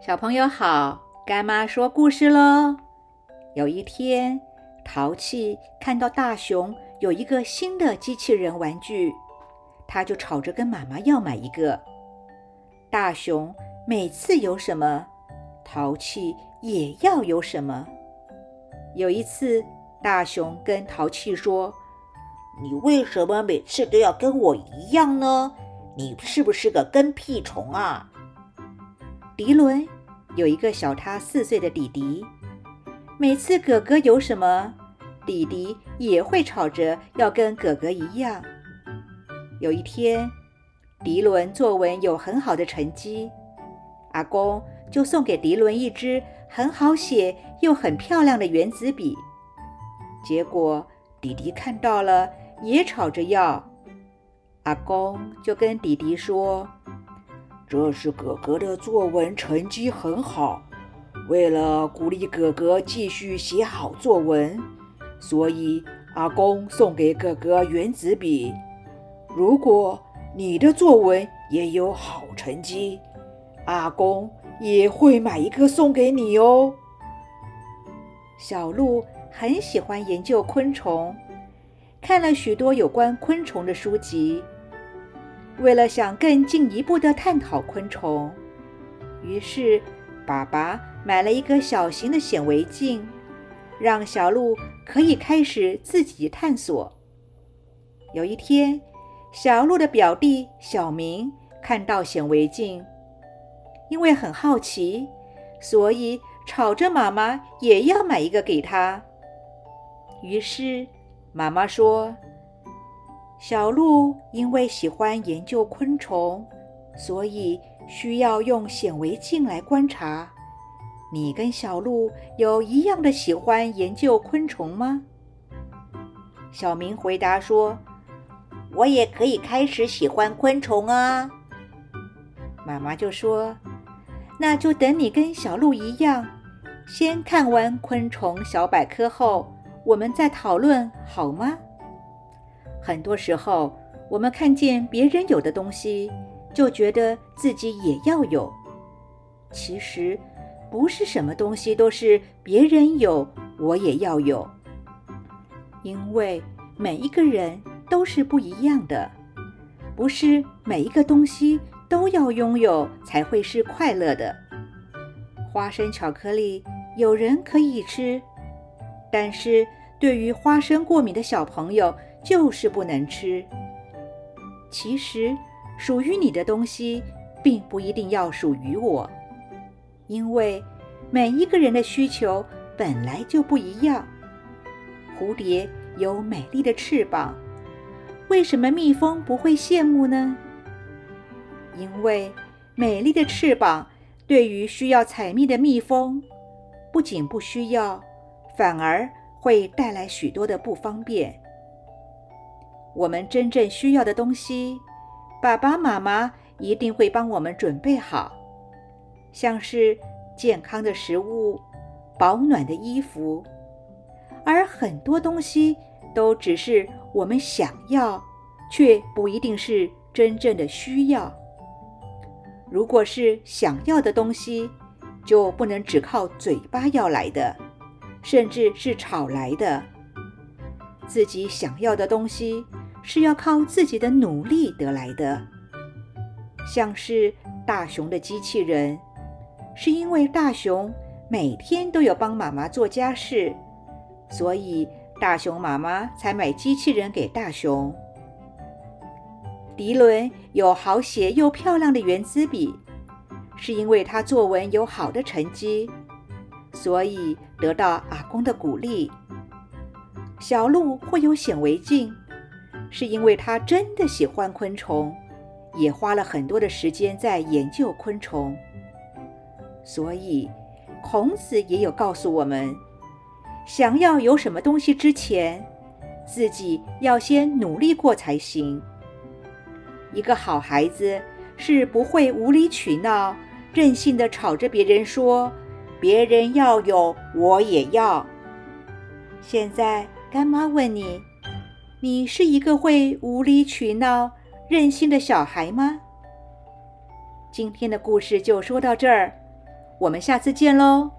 小朋友好，干妈说故事喽。有一天，淘气看到大熊有一个新的机器人玩具，他就吵着跟妈妈要买一个。大熊每次有什么，淘气也要有什么。有一次，大熊跟淘气说：“你为什么每次都要跟我一样呢？你是不是个跟屁虫啊？”迪伦有一个小他四岁的弟弟，每次哥哥有什么，弟弟也会吵着要跟哥哥一样。有一天，迪伦作文有很好的成绩，阿公就送给迪伦一支很好写又很漂亮的圆珠笔。结果弟弟看到了，也吵着要。阿公就跟弟弟说。这是哥哥的作文成绩很好，为了鼓励哥哥继续写好作文，所以阿公送给哥哥圆子笔。如果你的作文也有好成绩，阿公也会买一个送给你哦。小鹿很喜欢研究昆虫，看了许多有关昆虫的书籍。为了想更进一步的探讨昆虫，于是爸爸买了一个小型的显微镜，让小鹿可以开始自己探索。有一天，小鹿的表弟小明看到显微镜，因为很好奇，所以吵着妈妈也要买一个给他。于是妈妈说。小鹿因为喜欢研究昆虫，所以需要用显微镜来观察。你跟小鹿有一样的喜欢研究昆虫吗？小明回答说：“我也可以开始喜欢昆虫啊。”妈妈就说：“那就等你跟小鹿一样，先看完昆虫小百科后，我们再讨论，好吗？”很多时候，我们看见别人有的东西，就觉得自己也要有。其实，不是什么东西都是别人有我也要有，因为每一个人都是不一样的，不是每一个东西都要拥有才会是快乐的。花生巧克力有人可以吃，但是对于花生过敏的小朋友，就是不能吃。其实，属于你的东西，并不一定要属于我，因为每一个人的需求本来就不一样。蝴蝶有美丽的翅膀，为什么蜜蜂不会羡慕呢？因为美丽的翅膀对于需要采蜜的蜜蜂，不仅不需要，反而会带来许多的不方便。我们真正需要的东西，爸爸妈妈一定会帮我们准备好，像是健康的食物、保暖的衣服，而很多东西都只是我们想要，却不一定是真正的需要。如果是想要的东西，就不能只靠嘴巴要来的，甚至是吵来的。自己想要的东西。是要靠自己的努力得来的，像是大熊的机器人，是因为大熊每天都有帮妈妈做家事，所以大熊妈妈才买机器人给大熊。迪伦有好写又漂亮的圆珠笔，是因为他作文有好的成绩，所以得到阿公的鼓励。小鹿会有显微镜。是因为他真的喜欢昆虫，也花了很多的时间在研究昆虫。所以，孔子也有告诉我们：想要有什么东西之前，自己要先努力过才行。一个好孩子是不会无理取闹、任性的吵着别人说：“别人要有，我也要。”现在，干妈问你。你是一个会无理取闹、任性的小孩吗？今天的故事就说到这儿，我们下次见喽。